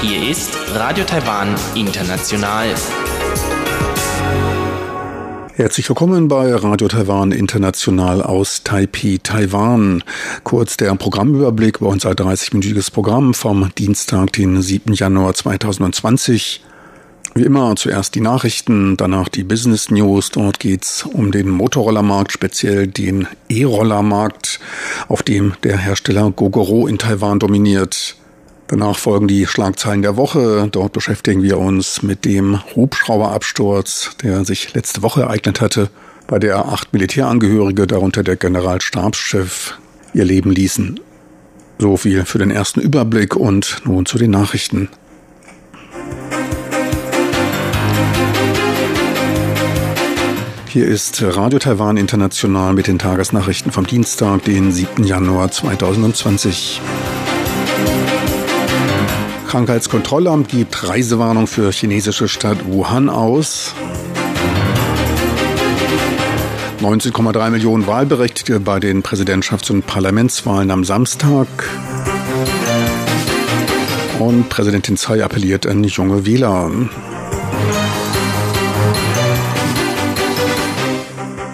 Hier ist Radio Taiwan International. Herzlich willkommen bei Radio Taiwan International aus Taipei, Taiwan. Kurz der Programmüberblick bei unser 30-minütiges Programm vom Dienstag, den 7. Januar 2020. Wie immer zuerst die Nachrichten, danach die Business News. Dort geht's um den Motorrollermarkt, speziell den E-Rollermarkt, auf dem der Hersteller Gogoro in Taiwan dominiert. Danach folgen die Schlagzeilen der Woche. Dort beschäftigen wir uns mit dem Hubschrauberabsturz, der sich letzte Woche ereignet hatte, bei der acht Militärangehörige, darunter der Generalstabschef, ihr Leben ließen. So viel für den ersten Überblick und nun zu den Nachrichten. Hier ist Radio Taiwan International mit den Tagesnachrichten vom Dienstag, den 7. Januar 2020. Krankheitskontrollamt gibt Reisewarnung für chinesische Stadt Wuhan aus. 19,3 Millionen Wahlberechtigte bei den Präsidentschafts- und Parlamentswahlen am Samstag. Und Präsidentin Tsai appelliert an junge Wähler.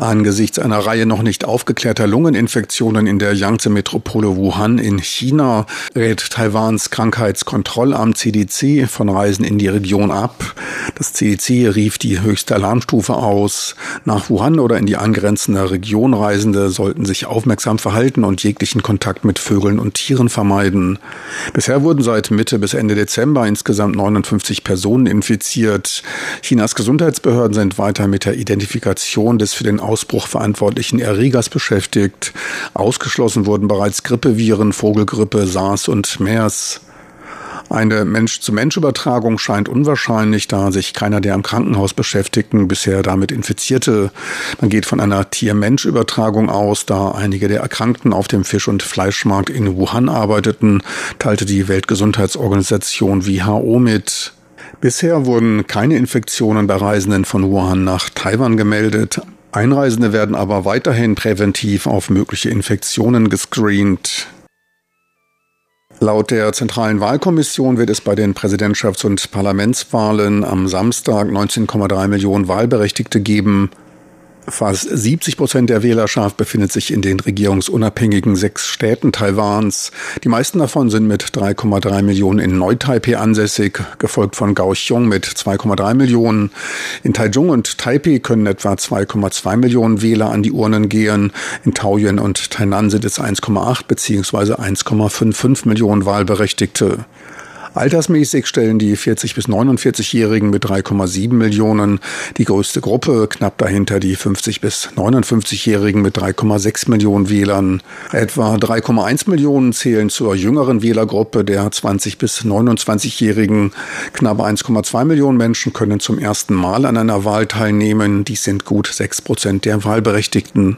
Angesichts einer Reihe noch nicht aufgeklärter Lungeninfektionen in der Yangtze-Metropole Wuhan in China rät Taiwans Krankheitskontrollamt CDC von Reisen in die Region ab. Das CDC rief die höchste Alarmstufe aus. Nach Wuhan oder in die angrenzende Region Reisende sollten sich aufmerksam verhalten und jeglichen Kontakt mit Vögeln und Tieren vermeiden. Bisher wurden seit Mitte bis Ende Dezember insgesamt 59 Personen infiziert. Chinas Gesundheitsbehörden sind weiter mit der Identifikation des für den Ausbruch verantwortlichen Erregers beschäftigt. Ausgeschlossen wurden bereits Grippeviren, Vogelgrippe, SARS und MERS. Eine Mensch-zu-Mensch-Übertragung scheint unwahrscheinlich, da sich keiner der im Krankenhaus Beschäftigten bisher damit infizierte. Man geht von einer Tier-Mensch-Übertragung aus, da einige der Erkrankten auf dem Fisch- und Fleischmarkt in Wuhan arbeiteten, teilte die Weltgesundheitsorganisation WHO mit. Bisher wurden keine Infektionen bei Reisenden von Wuhan nach Taiwan gemeldet. Einreisende werden aber weiterhin präventiv auf mögliche Infektionen gescreent. Laut der Zentralen Wahlkommission wird es bei den Präsidentschafts- und Parlamentswahlen am Samstag 19,3 Millionen Wahlberechtigte geben. Fast 70 Prozent der Wählerschaft befindet sich in den regierungsunabhängigen sechs Städten Taiwans. Die meisten davon sind mit 3,3 Millionen in Neu-Taipei ansässig, gefolgt von Kaohsiung mit 2,3 Millionen. In Taichung und Taipei können etwa 2,2 Millionen Wähler an die Urnen gehen. In Taoyuan und Tainan sind es 1,8 bzw. 1,55 Millionen Wahlberechtigte. Altersmäßig stellen die 40 bis 49-Jährigen mit 3,7 Millionen die größte Gruppe, knapp dahinter die 50 bis 59-Jährigen mit 3,6 Millionen Wählern. Etwa 3,1 Millionen zählen zur jüngeren Wählergruppe der 20 bis 29-Jährigen. Knapp 1,2 Millionen Menschen können zum ersten Mal an einer Wahl teilnehmen. Dies sind gut 6 Prozent der Wahlberechtigten.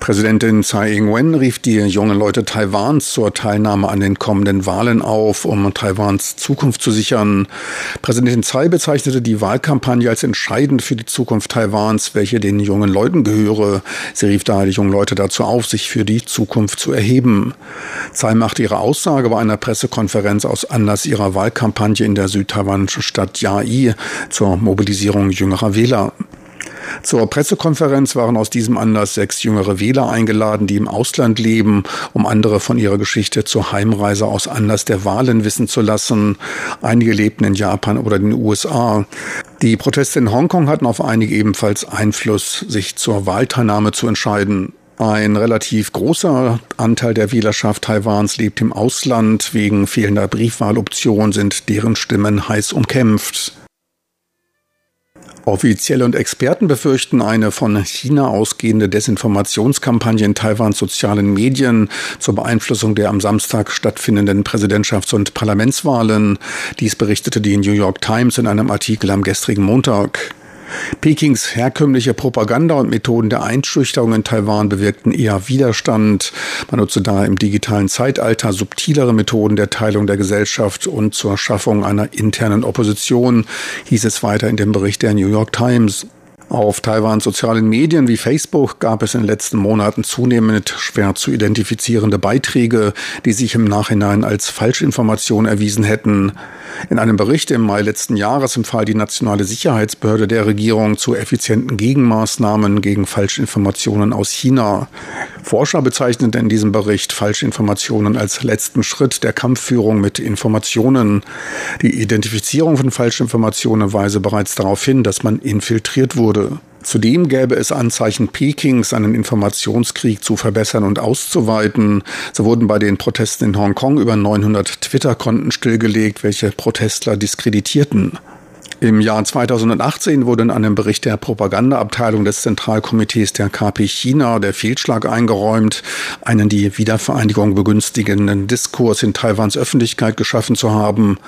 Präsidentin Tsai Ing-wen rief die jungen Leute Taiwans zur Teilnahme an den kommenden Wahlen auf, um Taiwans Zukunft zu sichern. Präsidentin Tsai bezeichnete die Wahlkampagne als entscheidend für die Zukunft Taiwans, welche den jungen Leuten gehöre. Sie rief daher die jungen Leute dazu auf, sich für die Zukunft zu erheben. Tsai machte ihre Aussage bei einer Pressekonferenz aus Anlass ihrer Wahlkampagne in der südtaiwanischen Stadt Yai zur Mobilisierung jüngerer Wähler. Zur Pressekonferenz waren aus diesem Anlass sechs jüngere Wähler eingeladen, die im Ausland leben, um andere von ihrer Geschichte zur Heimreise aus Anlass der Wahlen wissen zu lassen. Einige lebten in Japan oder den USA. Die Proteste in Hongkong hatten auf einige ebenfalls Einfluss, sich zur Wahlteilnahme zu entscheiden. Ein relativ großer Anteil der Wählerschaft Taiwans lebt im Ausland. Wegen fehlender Briefwahloption sind deren Stimmen heiß umkämpft. Offizielle und Experten befürchten eine von China ausgehende Desinformationskampagne in Taiwans sozialen Medien zur Beeinflussung der am Samstag stattfindenden Präsidentschafts- und Parlamentswahlen. Dies berichtete die New York Times in einem Artikel am gestrigen Montag. Pekings herkömmliche Propaganda und Methoden der Einschüchterung in Taiwan bewirkten eher Widerstand. Man nutzte daher im digitalen Zeitalter subtilere Methoden der Teilung der Gesellschaft und zur Schaffung einer internen Opposition, hieß es weiter in dem Bericht der New York Times. Auf Taiwans sozialen Medien wie Facebook gab es in den letzten Monaten zunehmend schwer zu identifizierende Beiträge, die sich im Nachhinein als Falschinformation erwiesen hätten. In einem Bericht im Mai letzten Jahres empfahl die Nationale Sicherheitsbehörde der Regierung zu effizienten Gegenmaßnahmen gegen Falschinformationen aus China. Forscher bezeichneten in diesem Bericht Falschinformationen als letzten Schritt der Kampfführung mit Informationen. Die Identifizierung von Falschinformationen weise bereits darauf hin, dass man infiltriert wurde. Zudem gäbe es Anzeichen Pekings, einen Informationskrieg zu verbessern und auszuweiten. So wurden bei den Protesten in Hongkong über 900 Twitter-Konten stillgelegt, welche Protestler diskreditierten. Im Jahr 2018 wurde in einem Bericht der Propagandaabteilung des Zentralkomitees der KP China der Fehlschlag eingeräumt, einen die Wiedervereinigung begünstigenden Diskurs in Taiwans Öffentlichkeit geschaffen zu haben.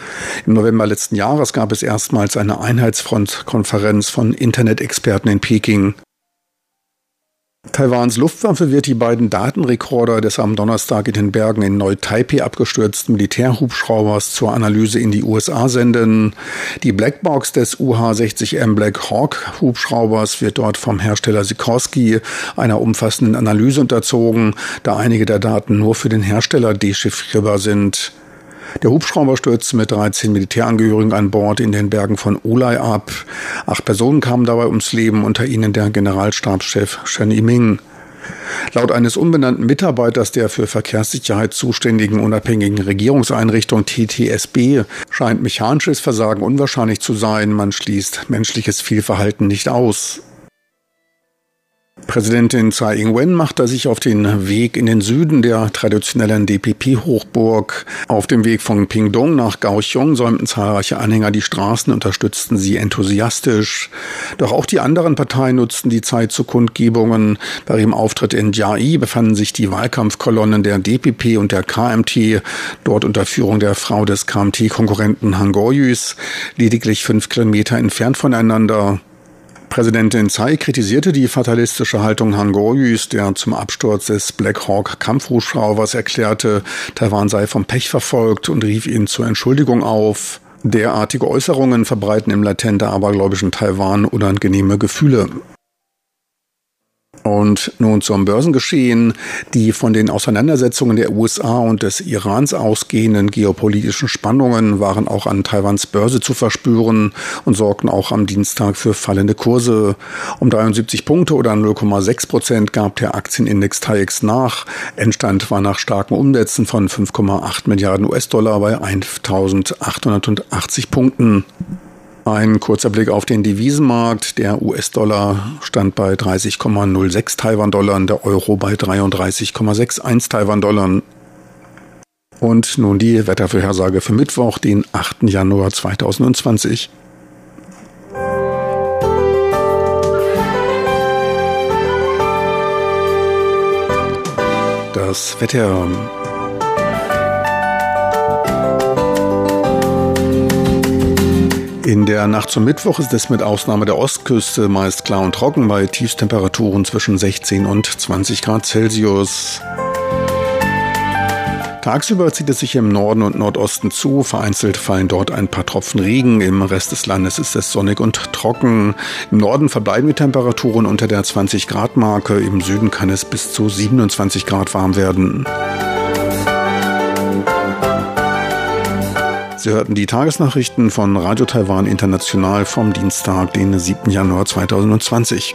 Im November letzten Jahres gab es erstmals eine Einheitsfrontkonferenz von Internet-Experten in Peking. Taiwans Luftwaffe wird die beiden Datenrekorder des am Donnerstag in den Bergen in Neu-Taipei abgestürzten Militärhubschraubers zur Analyse in die USA senden. Die Blackbox des UH-60M Black Hawk Hubschraubers wird dort vom Hersteller Sikorsky einer umfassenden Analyse unterzogen, da einige der Daten nur für den Hersteller dechiffrierbar sind. Der Hubschrauber stürzte mit 13 Militärangehörigen an Bord in den Bergen von Ulai ab. Acht Personen kamen dabei ums Leben, unter ihnen der Generalstabschef Shen Yiming. Laut eines unbenannten Mitarbeiters der für Verkehrssicherheit zuständigen unabhängigen Regierungseinrichtung TTSB scheint mechanisches Versagen unwahrscheinlich zu sein. Man schließt menschliches Fehlverhalten nicht aus. Präsidentin Tsai Ing-wen machte sich auf den Weg in den Süden der traditionellen DPP-Hochburg. Auf dem Weg von Pingdong nach Kaohsiung säumten zahlreiche Anhänger die Straßen, unterstützten sie enthusiastisch. Doch auch die anderen Parteien nutzten die Zeit zu Kundgebungen. Bei ihrem Auftritt in Jiai befanden sich die Wahlkampfkolonnen der DPP und der KMT, dort unter Führung der Frau des KMT-Konkurrenten Han Goyus, lediglich fünf Kilometer entfernt voneinander. Präsidentin Tsai kritisierte die fatalistische Haltung Han Goyus, der zum Absturz des Black Hawk Kampfhubschraubers erklärte, Taiwan sei vom Pech verfolgt und rief ihn zur Entschuldigung auf. Derartige Äußerungen verbreiten im latent abergläubischen Taiwan unangenehme Gefühle. Und nun zum Börsengeschehen. Die von den Auseinandersetzungen der USA und des Irans ausgehenden geopolitischen Spannungen waren auch an Taiwans Börse zu verspüren und sorgten auch am Dienstag für fallende Kurse. Um 73 Punkte oder 0,6 Prozent gab der Aktienindex TAIEX nach. Endstand war nach starken Umsätzen von 5,8 Milliarden US-Dollar bei 1.880 Punkten. Ein kurzer Blick auf den Devisenmarkt. Der US-Dollar stand bei 30,06 Taiwan-Dollar, der Euro bei 33,61 Taiwan-Dollar. Und nun die Wettervorhersage für Mittwoch, den 8. Januar 2020. Das Wetter In der Nacht zum Mittwoch ist es mit Ausnahme der Ostküste meist klar und trocken bei Tiefstemperaturen zwischen 16 und 20 Grad Celsius. Tagsüber zieht es sich im Norden und Nordosten zu. Vereinzelt fallen dort ein paar Tropfen Regen. Im Rest des Landes ist es sonnig und trocken. Im Norden verbleiben die Temperaturen unter der 20 Grad Marke. Im Süden kann es bis zu 27 Grad warm werden. Sie hörten die Tagesnachrichten von Radio Taiwan International vom Dienstag, den 7. Januar 2020.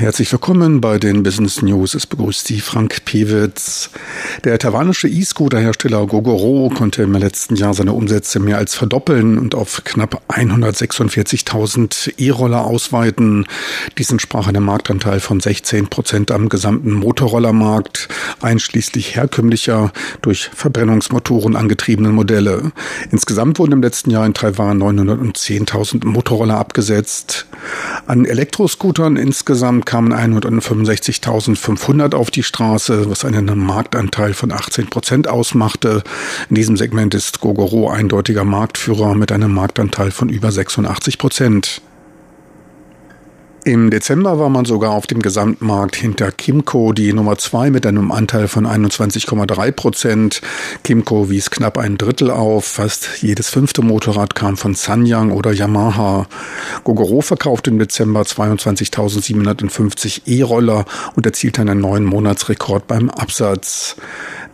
Herzlich willkommen bei den Business News. Es begrüßt Sie Frank Pewitz. Der taiwanische E-Scooter-Hersteller Gogoro konnte im letzten Jahr seine Umsätze mehr als verdoppeln und auf knapp 146.000 E-Roller ausweiten. Dies entsprach einem Marktanteil von 16 Prozent am gesamten Motorrollermarkt, einschließlich herkömmlicher, durch Verbrennungsmotoren angetriebenen Modelle. Insgesamt wurden im letzten Jahr in Taiwan 910.000 Motorroller abgesetzt. An Elektroscootern insgesamt kamen 165.500 auf die Straße, was einen Marktanteil von 18 Prozent ausmachte. In diesem Segment ist Gogoro eindeutiger Marktführer mit einem Marktanteil von über 86 Prozent. Im Dezember war man sogar auf dem Gesamtmarkt hinter Kimco, die Nummer zwei mit einem Anteil von 21,3 Prozent. Kimco wies knapp ein Drittel auf. Fast jedes fünfte Motorrad kam von Sanyang oder Yamaha. Gogoro verkaufte im Dezember 22.750 E-Roller und erzielte einen neuen Monatsrekord beim Absatz.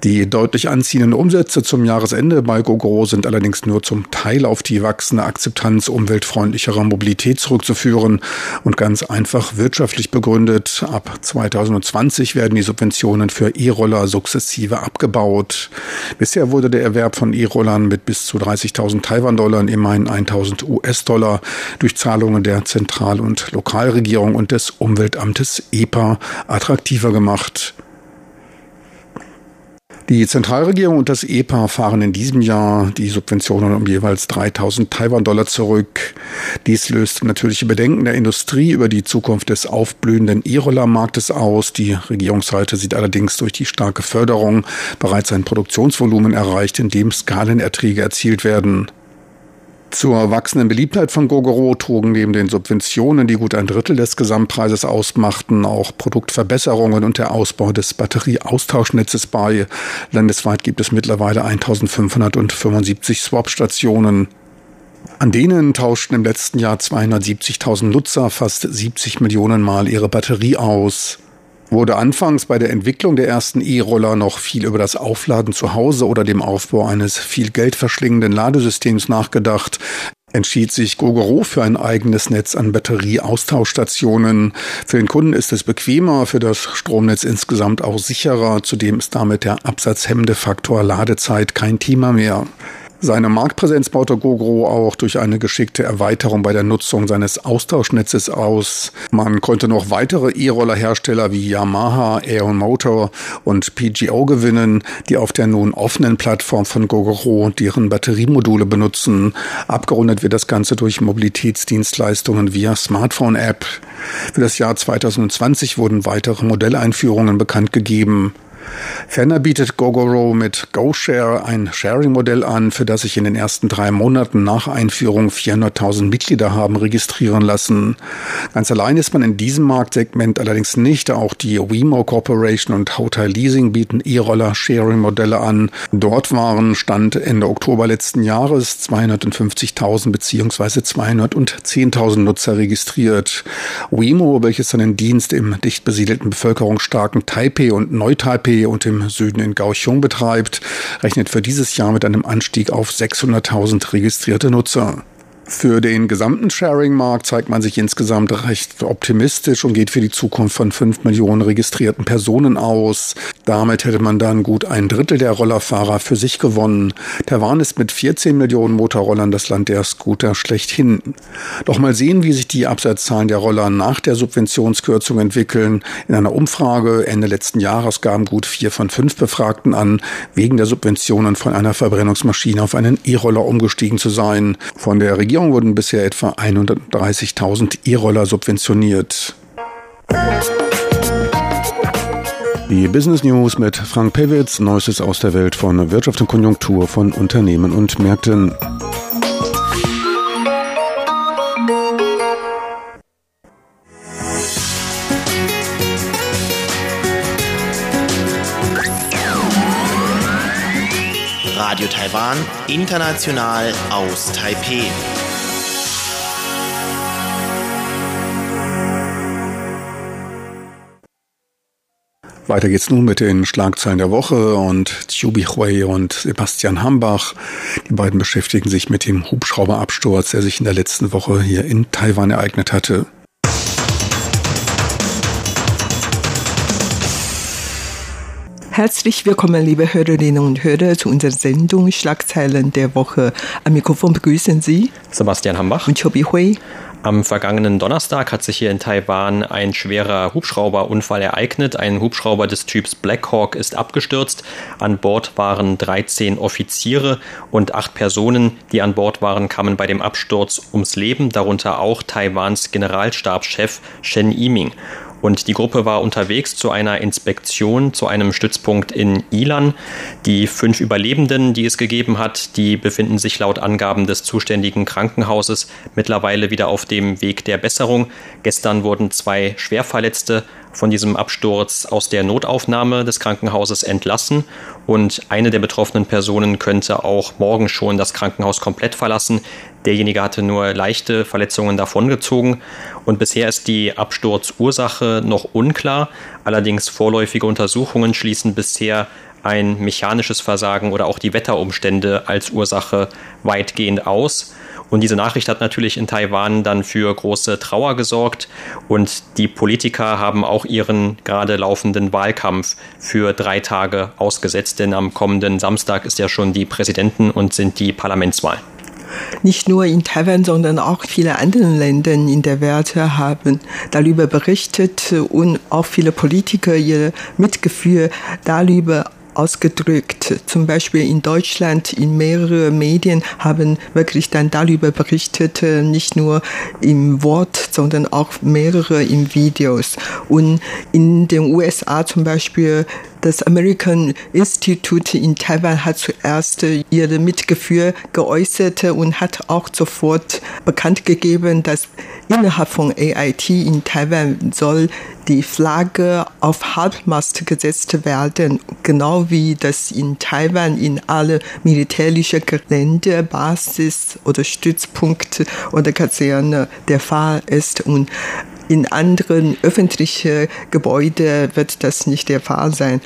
Die deutlich anziehenden Umsätze zum Jahresende bei GoGo sind allerdings nur zum Teil auf die wachsende Akzeptanz umweltfreundlicherer Mobilität zurückzuführen und ganz einfach wirtschaftlich begründet. Ab 2020 werden die Subventionen für E-Roller sukzessive abgebaut. Bisher wurde der Erwerb von E-Rollern mit bis zu 30.000 Taiwan-Dollar immerhin 1.000 US-Dollar durch Zahlungen der Zentral- und Lokalregierung und des Umweltamtes EPA attraktiver gemacht. Die Zentralregierung und das EPA fahren in diesem Jahr die Subventionen um jeweils 3000 Taiwan-Dollar zurück. Dies löst natürliche Bedenken der Industrie über die Zukunft des aufblühenden E-Roller-Marktes aus. Die Regierungsseite sieht allerdings durch die starke Förderung bereits ein Produktionsvolumen erreicht, in dem Skalenerträge erzielt werden. Zur wachsenden Beliebtheit von Gogoro trugen neben den Subventionen, die gut ein Drittel des Gesamtpreises ausmachten, auch Produktverbesserungen und der Ausbau des Batterieaustauschnetzes bei. Landesweit gibt es mittlerweile 1575 Swap-Stationen. An denen tauschten im letzten Jahr 270.000 Nutzer fast 70 Millionen Mal ihre Batterie aus wurde anfangs bei der Entwicklung der ersten E-Roller noch viel über das Aufladen zu Hause oder dem Aufbau eines viel Geld verschlingenden Ladesystems nachgedacht, entschied sich Gogoro für ein eigenes Netz an Batterieaustauschstationen. Für den Kunden ist es bequemer, für das Stromnetz insgesamt auch sicherer. Zudem ist damit der absatzhemmende Faktor Ladezeit kein Thema mehr. Seine Marktpräsenz baute Gogoro auch durch eine geschickte Erweiterung bei der Nutzung seines Austauschnetzes aus. Man konnte noch weitere E-Roller-Hersteller wie Yamaha, Aeon Motor und PGO gewinnen, die auf der nun offenen Plattform von Gogoro deren Batteriemodule benutzen. Abgerundet wird das Ganze durch Mobilitätsdienstleistungen via Smartphone-App. Für das Jahr 2020 wurden weitere Modelleinführungen bekannt gegeben. Ferner bietet Gogoro mit GoShare ein Sharing-Modell an, für das sich in den ersten drei Monaten nach Einführung 400.000 Mitglieder haben registrieren lassen. Ganz allein ist man in diesem Marktsegment allerdings nicht. Auch die Wemo Corporation und Hotel Leasing bieten E-Roller-Sharing-Modelle an. Dort waren Stand Ende Oktober letzten Jahres 250.000 bzw. 210.000 Nutzer registriert. Wemo, welches seinen Dienst im dicht besiedelten bevölkerungsstarken Taipei und Neu-Taipei und im Süden in Kaohsiung betreibt, rechnet für dieses Jahr mit einem Anstieg auf 600.000 registrierte Nutzer. Für den gesamten Sharing-Markt zeigt man sich insgesamt recht optimistisch und geht für die Zukunft von 5 Millionen registrierten Personen aus. Damit hätte man dann gut ein Drittel der Rollerfahrer für sich gewonnen. Taiwan ist mit 14 Millionen Motorrollern das Land der Scooter schlechthin. Doch mal sehen, wie sich die Absatzzahlen der Roller nach der Subventionskürzung entwickeln. In einer Umfrage Ende letzten Jahres gaben gut vier von fünf Befragten an, wegen der Subventionen von einer Verbrennungsmaschine auf einen E-Roller umgestiegen zu sein. Von der Regierung Regierung wurden bisher etwa 130.000 E-Roller subventioniert. Die Business News mit Frank Pewitz, Neuestes aus der Welt von Wirtschaft und Konjunktur von Unternehmen und Märkten. Radio Taiwan, international aus Taipeh. Weiter geht's nun mit den Schlagzeilen der Woche und Chubi Hui und Sebastian Hambach. Die beiden beschäftigen sich mit dem Hubschrauberabsturz, der sich in der letzten Woche hier in Taiwan ereignet hatte. Herzlich willkommen, liebe Hörerinnen und Hörer, zu unserer Sendung Schlagzeilen der Woche. Am Mikrofon begrüßen Sie Sebastian Hambach und Chobi Hui. Am vergangenen Donnerstag hat sich hier in Taiwan ein schwerer Hubschrauberunfall ereignet. Ein Hubschrauber des Typs Black Hawk ist abgestürzt. An Bord waren 13 Offiziere und acht Personen, die an Bord waren, kamen bei dem Absturz ums Leben, darunter auch Taiwans Generalstabschef Shen Yiming. Und die Gruppe war unterwegs zu einer Inspektion zu einem Stützpunkt in Ilan. Die fünf Überlebenden, die es gegeben hat, die befinden sich laut Angaben des zuständigen Krankenhauses mittlerweile wieder auf dem Weg der Besserung. Gestern wurden zwei Schwerverletzte von diesem Absturz aus der Notaufnahme des Krankenhauses entlassen und eine der betroffenen Personen könnte auch morgen schon das Krankenhaus komplett verlassen. Derjenige hatte nur leichte Verletzungen davongezogen und bisher ist die Absturzursache noch unklar. Allerdings vorläufige Untersuchungen schließen bisher ein mechanisches Versagen oder auch die Wetterumstände als Ursache weitgehend aus. Und diese Nachricht hat natürlich in Taiwan dann für große Trauer gesorgt. Und die Politiker haben auch ihren gerade laufenden Wahlkampf für drei Tage ausgesetzt, denn am kommenden Samstag ist ja schon die Präsidenten- und sind die Parlamentswahlen. Nicht nur in Taiwan, sondern auch viele andere Länder in der Welt haben darüber berichtet und auch viele Politiker ihr Mitgefühl darüber ausgedrückt. Zum Beispiel in Deutschland in mehreren Medien haben wirklich dann darüber berichtet, nicht nur im Wort, sondern auch mehrere in Videos. Und in den USA zum Beispiel das American Institute in Taiwan hat zuerst ihre Mitgefühl geäußert und hat auch sofort bekannt gegeben, dass innerhalb von AIT in Taiwan soll die Flagge auf Halbmast gesetzt werden, genau wie das in Taiwan in alle militärischen Gelände, Basis oder Stützpunkte oder Kaserne der Fall ist. Und in anderen öffentlichen Gebäuden wird das nicht der Fall sein.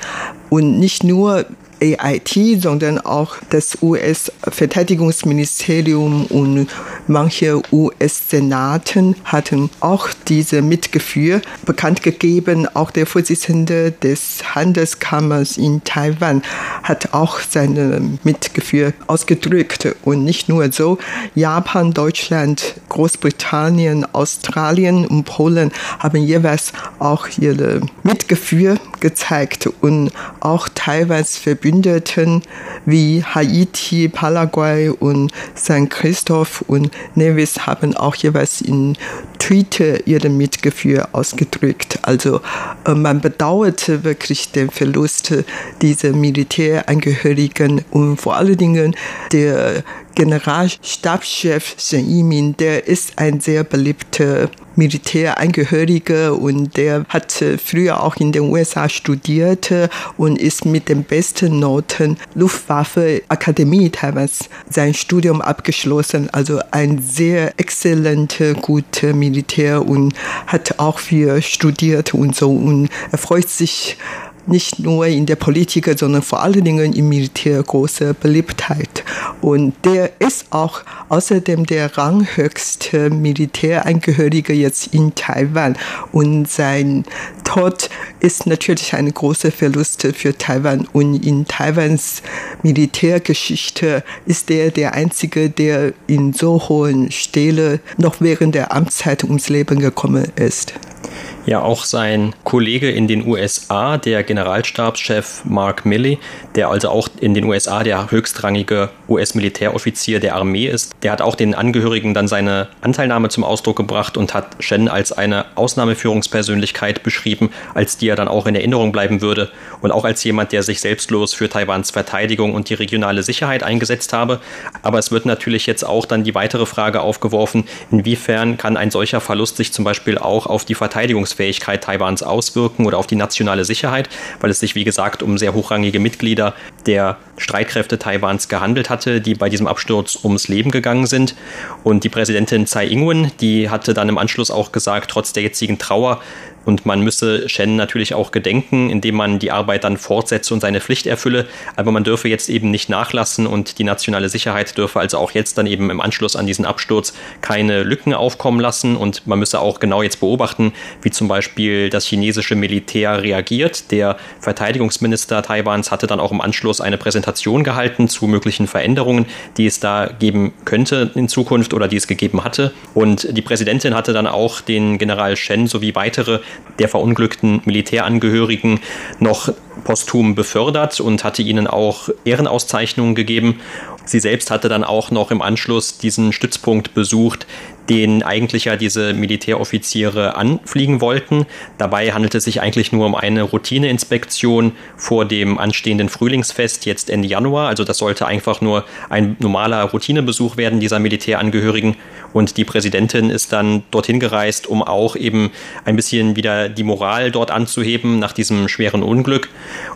Und nicht nur AIT, sondern auch das US-Verteidigungsministerium und manche US-Senaten hatten auch diese Mitgefühl bekannt gegeben. Auch der Vorsitzende des Handelskammers in Taiwan hat auch seine Mitgefühl ausgedrückt. Und nicht nur so, Japan, Deutschland, Großbritannien, Australien und Polen haben jeweils auch ihre Mitgefühl gezeigt und auch Taiwans Verbündete Verbündeten wie Haiti, Paraguay und St. Christoph und Nevis haben auch jeweils in Twitter ihre Mitgefühl ausgedrückt. Also äh, man bedauerte wirklich den Verlust dieser Militärangehörigen und vor allen Dingen der Generalstabschef Shen Yimin, der ist ein sehr beliebter Militärangehöriger und der hat früher auch in den USA studiert und ist mit den besten Noten Luftwaffe Akademie Taiwans sein Studium abgeschlossen. Also ein sehr exzellenter, guter Militär und hat auch viel studiert und so und er freut sich nicht nur in der Politik, sondern vor allen Dingen im Militär große Beliebtheit. Und der ist auch außerdem der ranghöchste Militärangehörige jetzt in Taiwan. Und sein Tod ist natürlich ein großer Verlust für Taiwan. Und in Taiwans Militärgeschichte ist er der einzige, der in so hohen Stelle noch während der Amtszeit ums Leben gekommen ist. Ja, auch sein Kollege in den USA, der Generalstabschef Mark Milley, der also auch in den USA der höchstrangige US-Militäroffizier der Armee ist, der hat auch den Angehörigen dann seine Anteilnahme zum Ausdruck gebracht und hat Shen als eine Ausnahmeführungspersönlichkeit beschrieben, als die er dann auch in Erinnerung bleiben würde und auch als jemand, der sich selbstlos für Taiwans Verteidigung und die regionale Sicherheit eingesetzt habe. Aber es wird natürlich jetzt auch dann die weitere Frage aufgeworfen, inwiefern kann ein solcher Verlust sich zum Beispiel auch auf die Verteidigung Verteidigungsfähigkeit Taiwans auswirken oder auf die nationale Sicherheit, weil es sich, wie gesagt, um sehr hochrangige Mitglieder der Streitkräfte Taiwans gehandelt hatte, die bei diesem Absturz ums Leben gegangen sind. Und die Präsidentin Tsai Ing-wen, die hatte dann im Anschluss auch gesagt, trotz der jetzigen Trauer Und man müsse Shen natürlich auch gedenken, indem man die Arbeit dann fortsetze und seine Pflicht erfülle. Aber man dürfe jetzt eben nicht nachlassen und die nationale Sicherheit dürfe also auch jetzt dann eben im Anschluss an diesen Absturz keine Lücken aufkommen lassen. Und man müsse auch genau jetzt beobachten, wie zum Beispiel das chinesische Militär reagiert. Der Verteidigungsminister Taiwans hatte dann auch im Anschluss eine Präsentation gehalten zu möglichen Veränderungen, die es da geben könnte in Zukunft oder die es gegeben hatte. Und die Präsidentin hatte dann auch den General Shen sowie weitere der verunglückten Militärangehörigen noch posthum befördert und hatte ihnen auch Ehrenauszeichnungen gegeben. Sie selbst hatte dann auch noch im Anschluss diesen Stützpunkt besucht, den eigentlich ja diese Militäroffiziere anfliegen wollten. Dabei handelt es sich eigentlich nur um eine Routineinspektion vor dem anstehenden Frühlingsfest jetzt Ende Januar. Also das sollte einfach nur ein normaler Routinebesuch werden dieser Militärangehörigen. Und die Präsidentin ist dann dorthin gereist, um auch eben ein bisschen wieder die Moral dort anzuheben nach diesem schweren Unglück.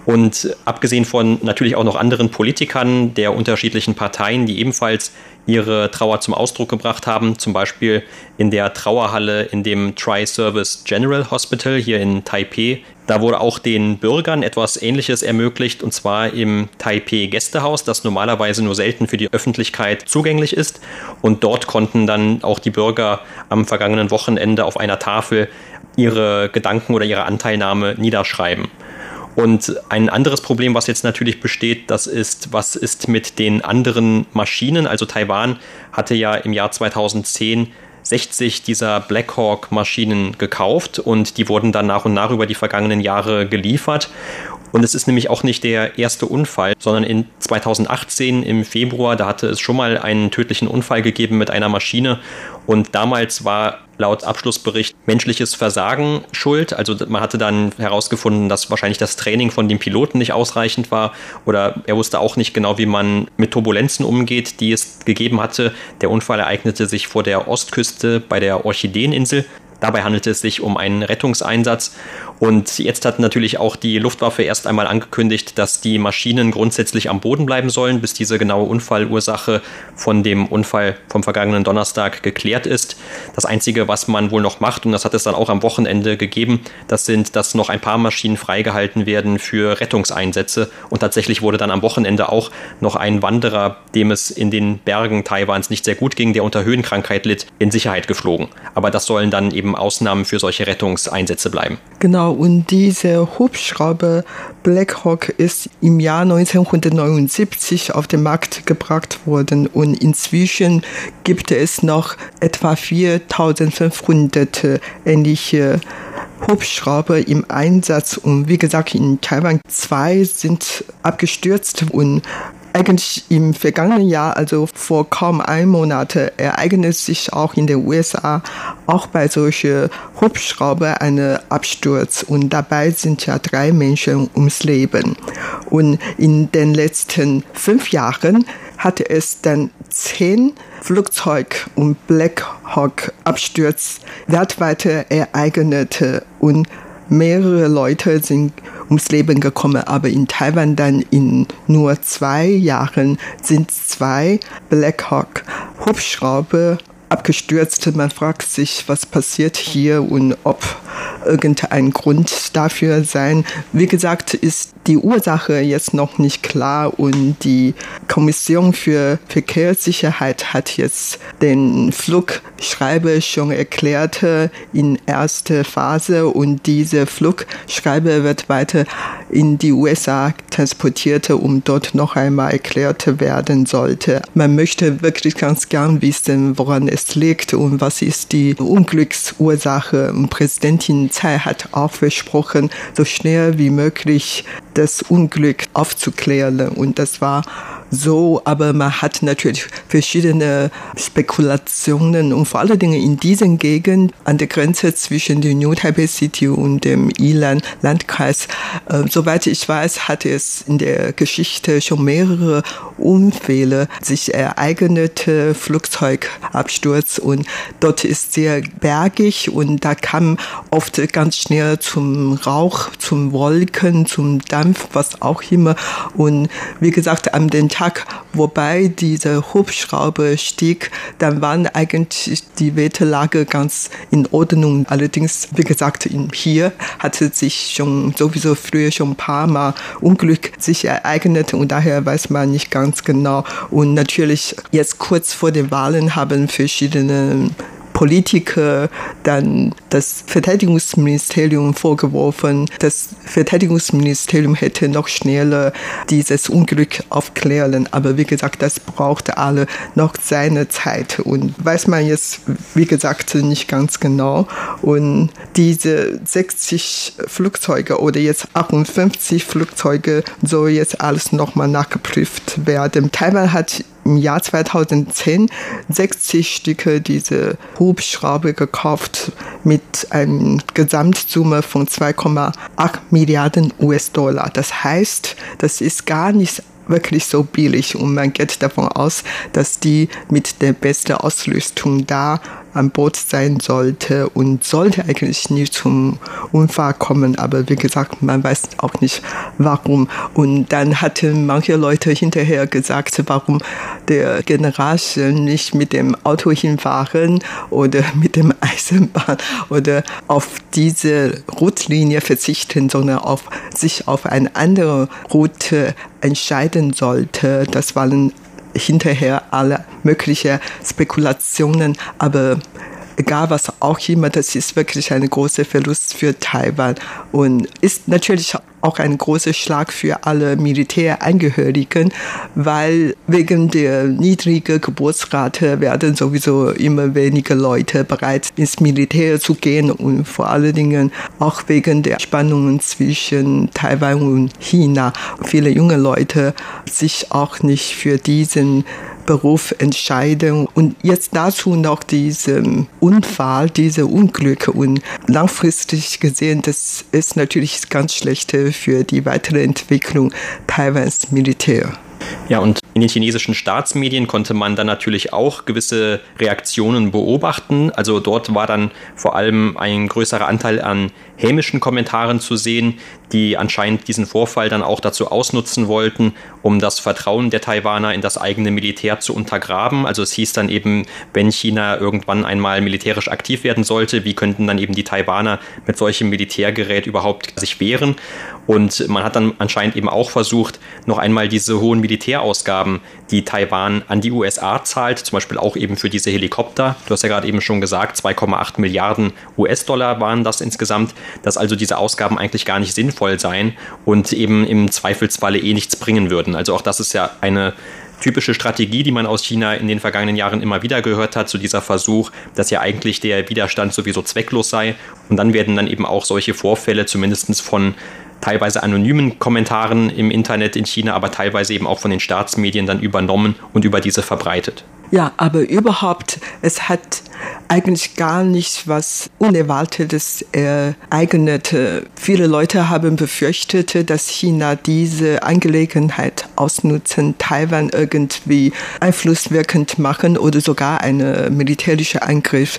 Und abgesehen von natürlich auch noch anderen Politikern der unterschiedlichen Parteien, die ebenfalls ihre Trauer zum Ausdruck gebracht haben, zum Beispiel in der Trauerhalle in dem Tri-Service General Hospital hier in Taipei. Da wurde auch den Bürgern etwas Ähnliches ermöglicht, und zwar im Taipei Gästehaus, das normalerweise nur selten für die Öffentlichkeit zugänglich ist. Und dort konnten dann auch die Bürger am vergangenen Wochenende auf einer Tafel ihre Gedanken oder ihre Anteilnahme niederschreiben. Und ein anderes Problem, was jetzt natürlich besteht, das ist, was ist mit den anderen Maschinen? Also Taiwan hatte ja im Jahr 2010 60 dieser Blackhawk-Maschinen gekauft und die wurden dann nach und nach über die vergangenen Jahre geliefert. Und es ist nämlich auch nicht der erste Unfall, sondern in 2018 im Februar, da hatte es schon mal einen tödlichen Unfall gegeben mit einer Maschine. Und damals war laut Abschlussbericht menschliches Versagen schuld. Also man hatte dann herausgefunden, dass wahrscheinlich das Training von dem Piloten nicht ausreichend war oder er wusste auch nicht genau, wie man mit Turbulenzen umgeht, die es gegeben hatte. Der Unfall ereignete sich vor der Ostküste bei der Orchideeninsel. Dabei handelte es sich um einen Rettungseinsatz. Und jetzt hat natürlich auch die Luftwaffe erst einmal angekündigt, dass die Maschinen grundsätzlich am Boden bleiben sollen, bis diese genaue Unfallursache von dem Unfall vom vergangenen Donnerstag geklärt ist. Das Einzige, was man wohl noch macht, und das hat es dann auch am Wochenende gegeben, das sind, dass noch ein paar Maschinen freigehalten werden für Rettungseinsätze. Und tatsächlich wurde dann am Wochenende auch noch ein Wanderer, dem es in den Bergen Taiwans nicht sehr gut ging, der unter Höhenkrankheit litt, in Sicherheit geflogen. Aber das sollen dann eben Ausnahmen für solche Rettungseinsätze bleiben. Genau, und dieser Hubschrauber Black Hawk ist im Jahr 1979 auf den Markt gebracht worden und inzwischen gibt es noch etwa 4500 ähnliche Hubschrauber im Einsatz und wie gesagt in Taiwan zwei sind abgestürzt und eigentlich im vergangenen Jahr, also vor kaum einem Monat, ereignet sich auch in den USA auch bei solchen Hubschrauber ein Absturz und dabei sind ja drei Menschen ums Leben. Und in den letzten fünf Jahren hatte es dann zehn Flugzeug- und Black Hawk Abstürze weltweit ereignet und mehrere Leute sind ums Leben gekommen, aber in Taiwan dann in nur zwei Jahren sind zwei Black Hawk Hubschrauber abgestürzt. Man fragt sich, was passiert hier und ob irgendein Grund dafür sein. Wie gesagt, ist die Ursache jetzt noch nicht klar und die Kommission für Verkehrssicherheit hat jetzt den Flugschreiber schon erklärt in erster Phase und diese Flugschreiber wird weiter in die USA transportiert, um dort noch einmal erklärt werden sollte. Man möchte wirklich ganz gern wissen, woran es liegt und was ist die Unglücksursache. Präsidentin Tsai hat auch versprochen, so schnell wie möglich das Unglück aufzuklären. Und das war so, aber man hat natürlich verschiedene Spekulationen und vor allen Dingen in diesen Gegend an der Grenze zwischen der New Taipei City und dem Ilan Landkreis. Äh, soweit ich weiß, hat es in der Geschichte schon mehrere Unfälle sich ereignete Flugzeugabsturz und dort ist sehr bergig und da kam oft ganz schnell zum Rauch, zum Wolken, zum Dampf, was auch immer. Und wie gesagt, an den Tag Tag, wobei dieser Hubschrauber stieg, dann waren eigentlich die Wetterlage ganz in Ordnung. Allerdings, wie gesagt, hier hatte sich schon sowieso früher schon ein paar Mal Unglück sich ereignet und daher weiß man nicht ganz genau. Und natürlich jetzt kurz vor den Wahlen haben verschiedene Politiker dann das Verteidigungsministerium vorgeworfen. Das Verteidigungsministerium hätte noch schneller dieses Unglück aufklären. Aber wie gesagt, das brauchte alle noch seine Zeit und weiß man jetzt, wie gesagt, nicht ganz genau. Und diese 60 Flugzeuge oder jetzt 58 Flugzeuge soll jetzt alles nochmal nachgeprüft werden. Taiwan hat im Jahr 2010 60 Stücke diese Hubschrauber gekauft mit einer Gesamtsumme von 2,8 Milliarden US-Dollar. Das heißt, das ist gar nicht wirklich so billig und man geht davon aus, dass die mit der besten Ausrüstung da an Bord sein sollte und sollte eigentlich nicht zum Unfall kommen. Aber wie gesagt, man weiß auch nicht warum. Und dann hatten manche Leute hinterher gesagt, warum der General nicht mit dem Auto hinfahren oder mit dem Eisenbahn oder auf diese Routlinie verzichten, sondern auf sich auf eine andere Route entscheiden sollte. Das waren hinterher alle möglichen Spekulationen, aber egal was auch immer, das ist wirklich ein großer Verlust für Taiwan und ist natürlich auch ein großer Schlag für alle Militärangehörigen, weil wegen der niedrigen Geburtsrate werden sowieso immer weniger Leute bereit, ins Militär zu gehen und vor allen Dingen auch wegen der Spannungen zwischen Taiwan und China. Viele junge Leute sich auch nicht für diesen Beruf entscheiden. Und jetzt dazu noch diesen Unfall, diese Unglücke. Und langfristig gesehen, das ist natürlich ganz schlecht für die weitere Entwicklung Taiwans Militär. Ja, und in den chinesischen Staatsmedien konnte man dann natürlich auch gewisse Reaktionen beobachten. Also dort war dann vor allem ein größerer Anteil an hämischen Kommentaren zu sehen, die anscheinend diesen Vorfall dann auch dazu ausnutzen wollten, um das Vertrauen der Taiwaner in das eigene Militär zu untergraben. Also es hieß dann eben, wenn China irgendwann einmal militärisch aktiv werden sollte, wie könnten dann eben die Taiwaner mit solchem Militärgerät überhaupt sich wehren? Und man hat dann anscheinend eben auch versucht, noch einmal diese hohen Militärausgaben, die Taiwan an die USA zahlt, zum Beispiel auch eben für diese Helikopter. Du hast ja gerade eben schon gesagt, 2,8 Milliarden US-Dollar waren das insgesamt, dass also diese Ausgaben eigentlich gar nicht sinnvoll seien und eben im Zweifelsfalle eh nichts bringen würden. Also auch das ist ja eine typische Strategie, die man aus China in den vergangenen Jahren immer wieder gehört hat, so dieser Versuch, dass ja eigentlich der Widerstand sowieso zwecklos sei. Und dann werden dann eben auch solche Vorfälle zumindest von teilweise anonymen Kommentaren im Internet in China, aber teilweise eben auch von den Staatsmedien dann übernommen und über diese verbreitet. Ja, aber überhaupt, es hat eigentlich gar nicht was Unerwartetes ereignet. Viele Leute haben befürchtet, dass China diese Angelegenheit ausnutzen, Taiwan irgendwie einflusswirkend machen oder sogar einen militärischen Angriff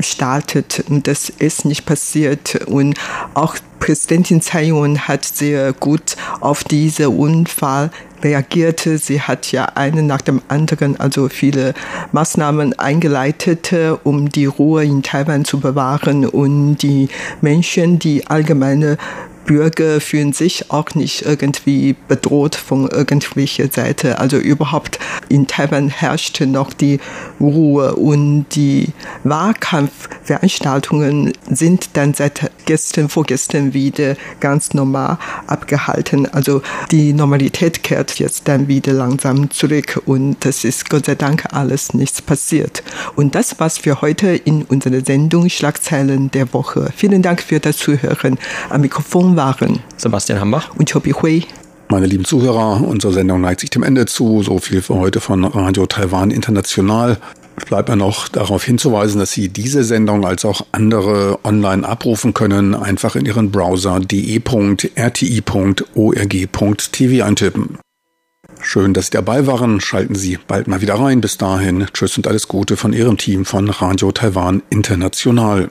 startet. Und das ist nicht passiert. Und auch Präsidentin Tsai Ing-wen hat sehr gut auf diesen Unfall reagierte. Sie hat ja einen nach dem anderen, also viele Maßnahmen eingeleitet, um die Ruhe in Taiwan zu bewahren und die Menschen, die allgemeine Bürger fühlen sich auch nicht irgendwie bedroht von irgendwelcher Seite. Also überhaupt in Taiwan herrscht noch die Ruhe und die Wahlkampfveranstaltungen sind dann seit gestern, vorgestern wieder ganz normal abgehalten. Also die Normalität kehrt jetzt dann wieder langsam zurück und das ist Gott sei Dank alles nichts passiert. Und das war's für heute in unserer Sendung Schlagzeilen der Woche. Vielen Dank für das Zuhören. Am Mikrofon waren Sebastian Hambach und Chobi Hui. Meine lieben Zuhörer, unsere Sendung neigt sich dem Ende zu. So viel für heute von Radio Taiwan International. Es bleibt mir noch darauf hinzuweisen, dass Sie diese Sendung als auch andere online abrufen können. Einfach in Ihren Browser de.rti.org.tv eintippen. Schön, dass Sie dabei waren. Schalten Sie bald mal wieder rein. Bis dahin, tschüss und alles Gute von Ihrem Team von Radio Taiwan International.